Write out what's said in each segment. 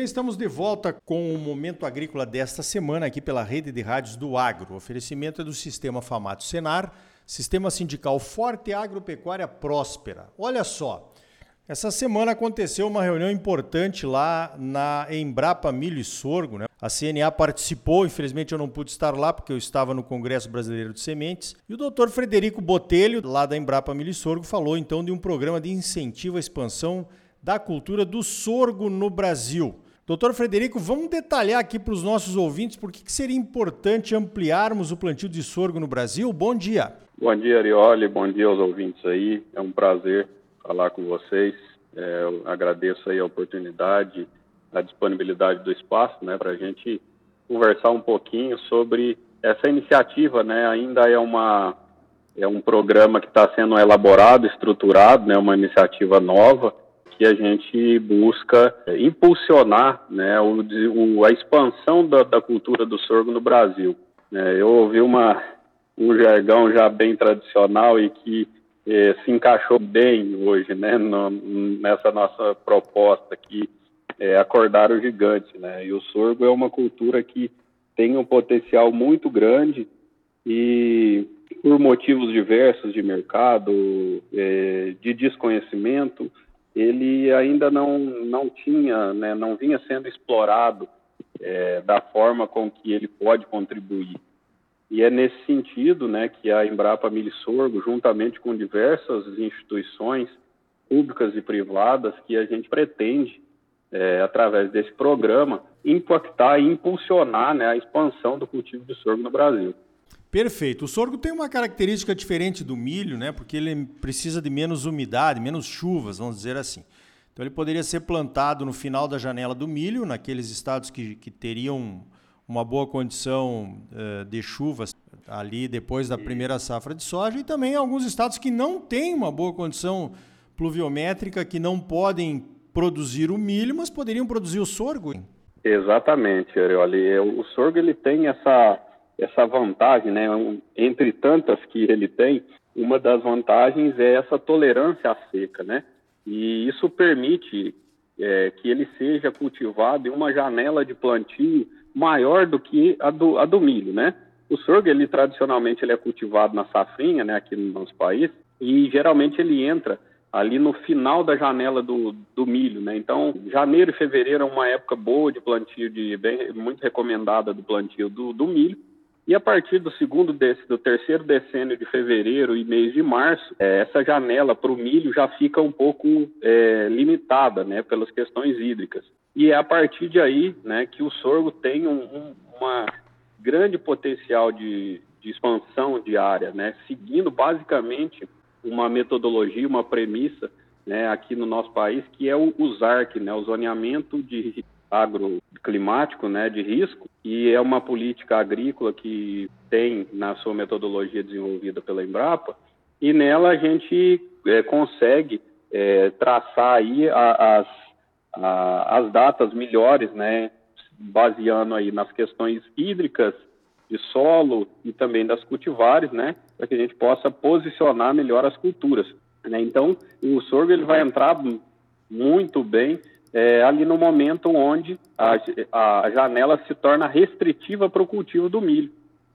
bem, estamos de volta com o Momento Agrícola desta semana aqui pela Rede de Rádios do Agro. O oferecimento é do Sistema Famato Senar, Sistema Sindical Forte Agropecuária Próspera. Olha só, essa semana aconteceu uma reunião importante lá na Embrapa Milho e Sorgo. Né? A CNA participou, infelizmente eu não pude estar lá porque eu estava no Congresso Brasileiro de Sementes. E o doutor Frederico Botelho, lá da Embrapa Milho e Sorgo, falou então de um programa de incentivo à expansão da cultura do sorgo no Brasil. Doutor Frederico, vamos detalhar aqui para os nossos ouvintes por que, seria importante ampliarmos o plantio de sorgo no Brasil. Bom dia. Bom dia, Arioli. Bom dia aos ouvintes aí. É um prazer falar com vocês. É, eu agradeço aí a oportunidade, a disponibilidade do espaço, né, para a gente conversar um pouquinho sobre essa iniciativa, né? Ainda é uma é um programa que está sendo elaborado, estruturado, né? Uma iniciativa nova que a gente busca impulsionar né, o, o, a expansão da, da, cultura do sorgo no Brasil. É, eu ouvi uma, um jargão já bem tradicional e que é, se encaixou bem hoje né, no, nessa nossa proposta aqui, é acordar o gigante. Né? E o sorgo é uma cultura que tem um potencial muito grande e por motivos diversos de mercado, é, de desconhecimento, ele ainda não, não tinha, né, não vinha sendo explorado é, da forma com que ele pode contribuir. E é nesse sentido né, que a Embrapa Milho Sorgo, juntamente com diversas instituições públicas e privadas, que a gente pretende, é, através desse programa, impactar e impulsionar né, a expansão do cultivo de sorgo no Brasil. Perfeito. O sorgo tem uma característica diferente do milho, né? Porque ele precisa de menos umidade, menos chuvas, vamos dizer assim. Então ele poderia ser plantado no final da janela do milho, naqueles estados que, que teriam uma boa condição uh, de chuvas ali depois da primeira safra de soja, e também alguns estados que não têm uma boa condição pluviométrica, que não podem produzir o milho, mas poderiam produzir o sorgo. Exatamente, Arioli. O sorgo ele tem essa essa vantagem, né, entre tantas que ele tem, uma das vantagens é essa tolerância à seca, né? E isso permite é, que ele seja cultivado em uma janela de plantio maior do que a do, a do milho, né? O sorgo, ele tradicionalmente ele é cultivado na safrinha, né, aqui no nosso país, e geralmente ele entra ali no final da janela do, do milho, né? Então, janeiro e fevereiro é uma época boa de plantio, de bem, muito recomendada do plantio do, do milho, e a partir do segundo do terceiro decênio de fevereiro e mês de março, é, essa janela para o milho já fica um pouco é, limitada, né, pelas questões hídricas. E é a partir de aí, né, que o sorgo tem um, um, uma grande potencial de, de expansão de área, né, seguindo basicamente uma metodologia, uma premissa, né, aqui no nosso país, que é o ZARC, né, o zoneamento de agroclimático, né, de risco, e é uma política agrícola que tem na sua metodologia desenvolvida pela Embrapa, e nela a gente é, consegue é, traçar aí a, as, a, as datas melhores, né, baseando aí nas questões hídricas de solo e também das cultivares, né, para que a gente possa posicionar melhor as culturas. Né? Então, o sorgo ele vai entrar muito bem é, ali no momento onde a, a janela se torna restritiva para o cultivo do milho.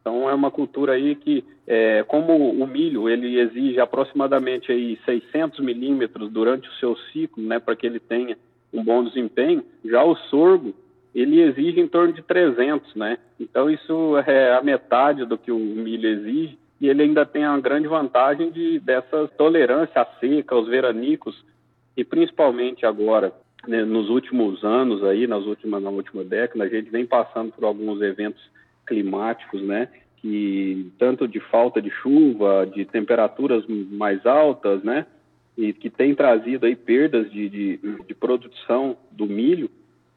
Então é uma cultura aí que, é, como o milho ele exige aproximadamente aí 600 milímetros durante o seu ciclo, né, para que ele tenha um bom desempenho, já o sorgo ele exige em torno de 300, né? Então isso é a metade do que o milho exige e ele ainda tem a grande vantagem de dessa tolerância à seca, aos veranicos e principalmente agora né, nos últimos anos aí, nas últimas, na última década, a gente vem passando por alguns eventos climáticos, né, que tanto de falta de chuva, de temperaturas mais altas, né, e que tem trazido aí perdas de, de, de produção do milho,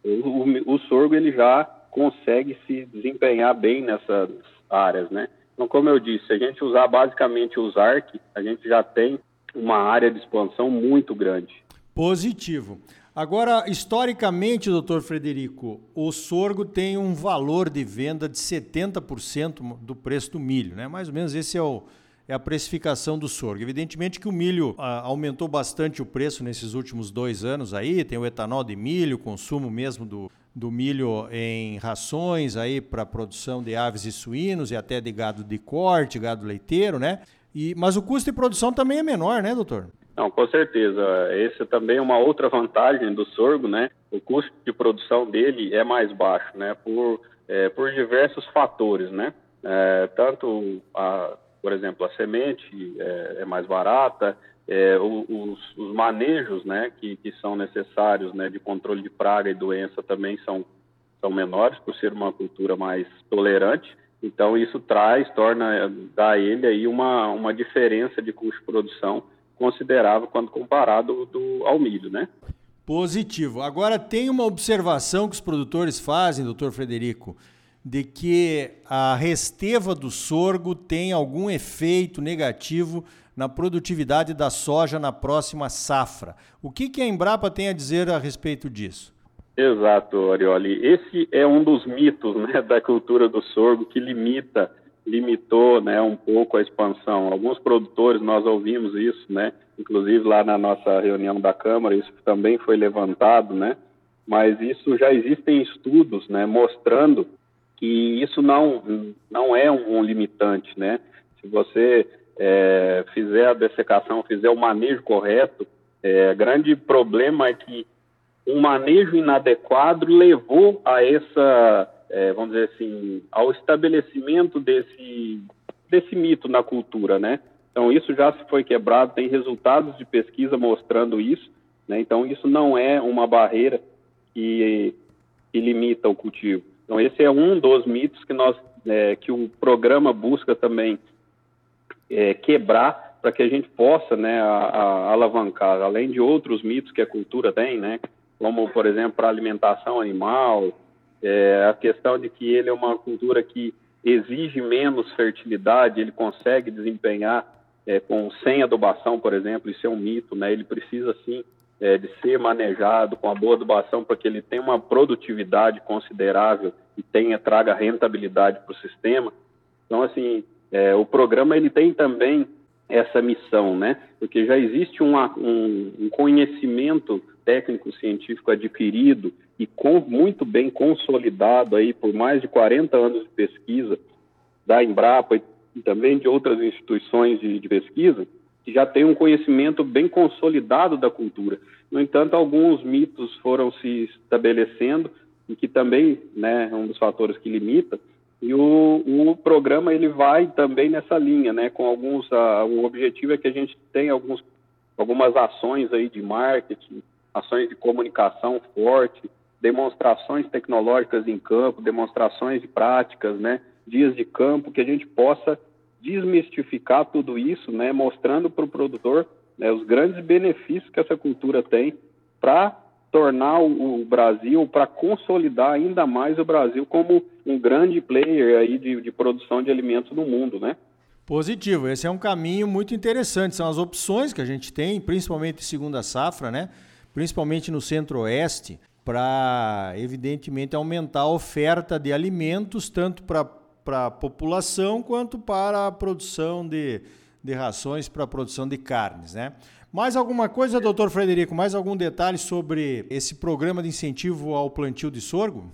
o, o, o, sorgo ele já consegue se desempenhar bem nessas áreas, né. Então, como eu disse, se a gente usar basicamente os ARC, a gente já tem uma área de expansão muito grande. Positivo. Agora, historicamente, doutor Frederico, o sorgo tem um valor de venda de 70% do preço do milho, né? Mais ou menos esse é o, é a precificação do sorgo. Evidentemente que o milho ah, aumentou bastante o preço nesses últimos dois anos aí, tem o etanol de milho, consumo mesmo do, do milho em rações aí para produção de aves e suínos e até de gado de corte, gado leiteiro, né? E, mas o custo de produção também é menor, né, doutor? Não, com certeza. Esse também é uma outra vantagem do sorgo, né? O custo de produção dele é mais baixo, né? Por, é, por diversos fatores, né? É, tanto, a, por exemplo, a semente é, é mais barata, é, os, os, manejos, né? Que, que são necessários, né? De controle de praga e doença também são, são menores, por ser uma cultura mais tolerante. Então, isso traz, torna, dá a ele aí uma, uma diferença de custo de produção considerável quando comparado do, ao milho, né? Positivo. Agora, tem uma observação que os produtores fazem, doutor Frederico, de que a resteva do sorgo tem algum efeito negativo na produtividade da soja na próxima safra. O que, que a Embrapa tem a dizer a respeito disso? Exato, Arioli. Esse é um dos mitos né, da cultura do sorgo que limita limitou né, um pouco a expansão. Alguns produtores, nós ouvimos isso, né, inclusive lá na nossa reunião da Câmara, isso também foi levantado, né, mas isso já existem estudos né, mostrando que isso não, não é um, limitante. Né? Se você é, fizer a dessecação, fizer o manejo correto, é, grande problema é que um manejo inadequado levou a essa é, vamos dizer assim, ao estabelecimento desse, desse mito na cultura, né? Então, isso já se foi quebrado, tem resultados de pesquisa mostrando isso, né? Então, isso não é uma barreira que, que limita o cultivo. Então, esse é um dos mitos que, nós, é, que o programa busca também é, quebrar para que a gente possa né, a, a alavancar, além de outros mitos que a cultura tem, né? Como, por exemplo, a alimentação animal, é, a questão de que ele é uma cultura que exige menos fertilidade, ele consegue desempenhar é, com sem adubação, por exemplo, isso é um mito, né? Ele precisa sim é, de ser manejado com a boa adubação para que ele tenha uma produtividade considerável e tenha traga rentabilidade para o sistema. Então, assim, é, o programa ele tem também essa missão, né? Porque já existe um, um conhecimento técnico-científico adquirido e com, muito bem consolidado aí por mais de 40 anos de pesquisa da Embrapa e, também de outras instituições de, de, pesquisa, que já tem um conhecimento bem consolidado da cultura. No entanto, alguns mitos foram se estabelecendo e que também né, é um dos fatores que limita. E o, o programa ele vai também nessa linha, né, com alguns, a, o objetivo é que a gente tenha alguns, algumas ações aí de marketing, ações de comunicação forte, demonstrações tecnológicas em campo, demonstrações de práticas, né, dias de campo, que a gente possa desmistificar tudo isso, né, mostrando para o produtor né, os grandes benefícios que essa cultura tem para tornar o, Brasil, para consolidar ainda mais o Brasil como um grande player aí de, de produção de alimentos no mundo, né? Positivo, esse é um caminho muito interessante, são as opções que a gente tem, principalmente segunda safra, né? principalmente no centro-oeste, para, evidentemente, aumentar a oferta de alimentos, tanto para a população quanto para a produção de, de rações, para a produção de carnes. Né? Mais alguma coisa, doutor Frederico? Mais algum detalhe sobre esse programa de incentivo ao plantio de sorgo?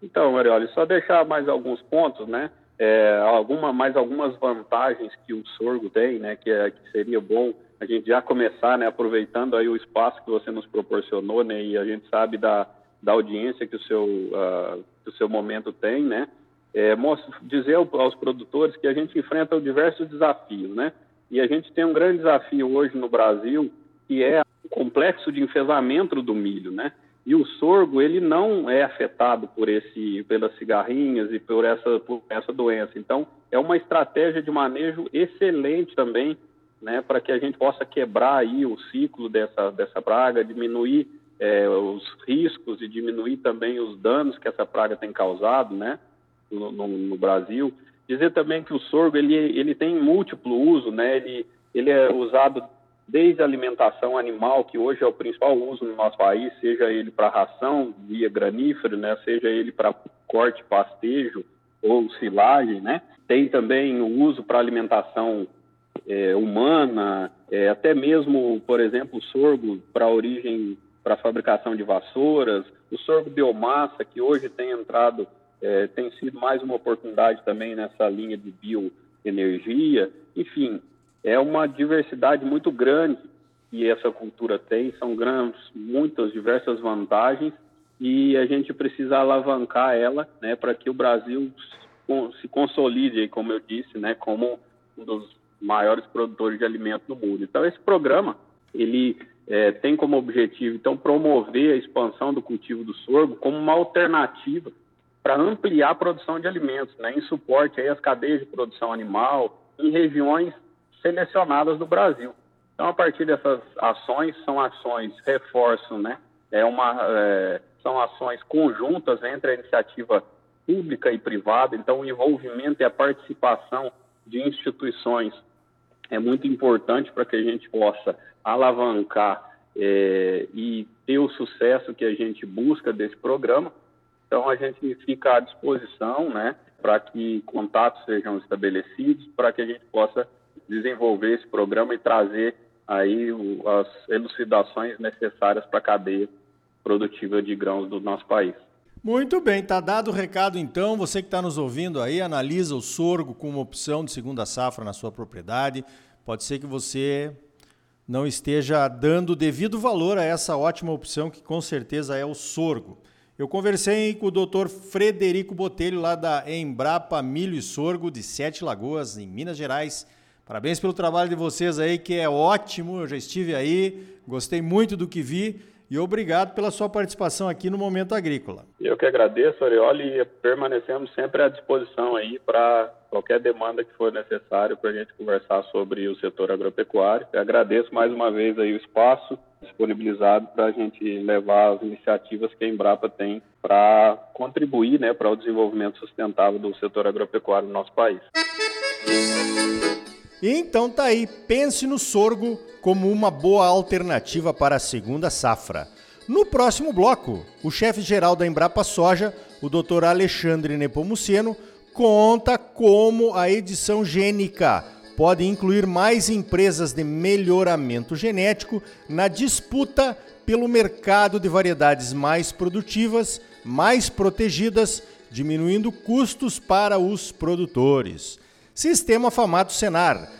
Então, Marioli, só deixar mais alguns pontos, né? É, alguma, mais algumas vantagens que o sorgo tem, né? Que, é, que seria bom a gente já começar, né, aproveitando aí o espaço que você nos proporcionou, né, e a gente sabe da, da audiência que o seu, uh, que o seu momento tem, né, é, dizer aos produtores que a gente enfrenta diversos desafios, né, e a gente tem um grande desafio hoje no Brasil, que é o complexo de enfesamento do milho, né, e o sorgo, ele não é afetado por esse, pelas cigarrinhas e por essa, por essa doença. Então, é uma estratégia de manejo excelente também né, para que a gente possa quebrar aí o ciclo dessa, dessa praga, diminuir é, os riscos e diminuir também os danos que essa praga tem causado, né, no, no, no, Brasil. Dizer também que o sorgo ele, ele tem múltiplo uso, né, ele, ele é usado desde a alimentação animal, que hoje é o principal uso no nosso país, seja ele para ração via granífero, né, seja ele para corte, pastejo ou silagem, né. Tem também o uso para alimentação é, humana, é, até mesmo, por exemplo, o sorgo para origem, para fabricação de vassouras, o sorgo biomassa, que hoje tem entrado, é, tem sido mais uma oportunidade também nessa linha de bioenergia. Enfim, é uma diversidade muito grande que essa cultura tem, são grandes, muitas, diversas vantagens, e a gente precisa alavancar ela né, para que o Brasil se consolide, como eu disse, né, como um dos maiores produtores de alimentos do mundo. Então, esse programa ele é, tem como objetivo então promover a expansão do cultivo do sorgo como uma alternativa para ampliar a produção de alimentos, né, em suporte aí às cadeias de produção animal em regiões selecionadas do Brasil. Então, a partir dessas ações, são ações reforçam, né, é uma é, são ações conjuntas entre a iniciativa pública e privada. Então, o envolvimento e a participação de instituições é muito importante para que a gente possa alavancar é, e ter o sucesso que a gente busca desse programa. Então, a gente fica à disposição né, para que contatos sejam estabelecidos, para que a gente possa desenvolver esse programa e trazer aí o, as elucidações necessárias para a cadeia produtiva de grãos do nosso país. Muito bem, tá dado o recado então. Você que está nos ouvindo aí, analisa o sorgo como opção de segunda safra na sua propriedade. Pode ser que você não esteja dando devido valor a essa ótima opção que com certeza é o sorgo. Eu conversei com o Dr. Frederico Botelho lá da Embrapa Milho e Sorgo de Sete Lagoas, em Minas Gerais. Parabéns pelo trabalho de vocês aí, que é ótimo. Eu já estive aí, gostei muito do que vi e obrigado pela sua participação aqui no Momento Agrícola. Eu que agradeço, Orioli, e permanecemos sempre à disposição aí para qualquer demanda que for necessário para a gente conversar sobre o setor agropecuário. Eu agradeço mais uma vez aí o espaço disponibilizado para a gente levar as iniciativas que a Embrapa tem para contribuir né, para o desenvolvimento sustentável do setor agropecuário no nosso país. Então tá aí, pense no sorgo como uma boa alternativa para a segunda safra. No próximo bloco, o chefe-geral da Embrapa Soja, o Dr. Alexandre Nepomuceno, conta como a edição gênica pode incluir mais empresas de melhoramento genético na disputa pelo mercado de variedades mais produtivas, mais protegidas, diminuindo custos para os produtores. Sistema Famato Senar.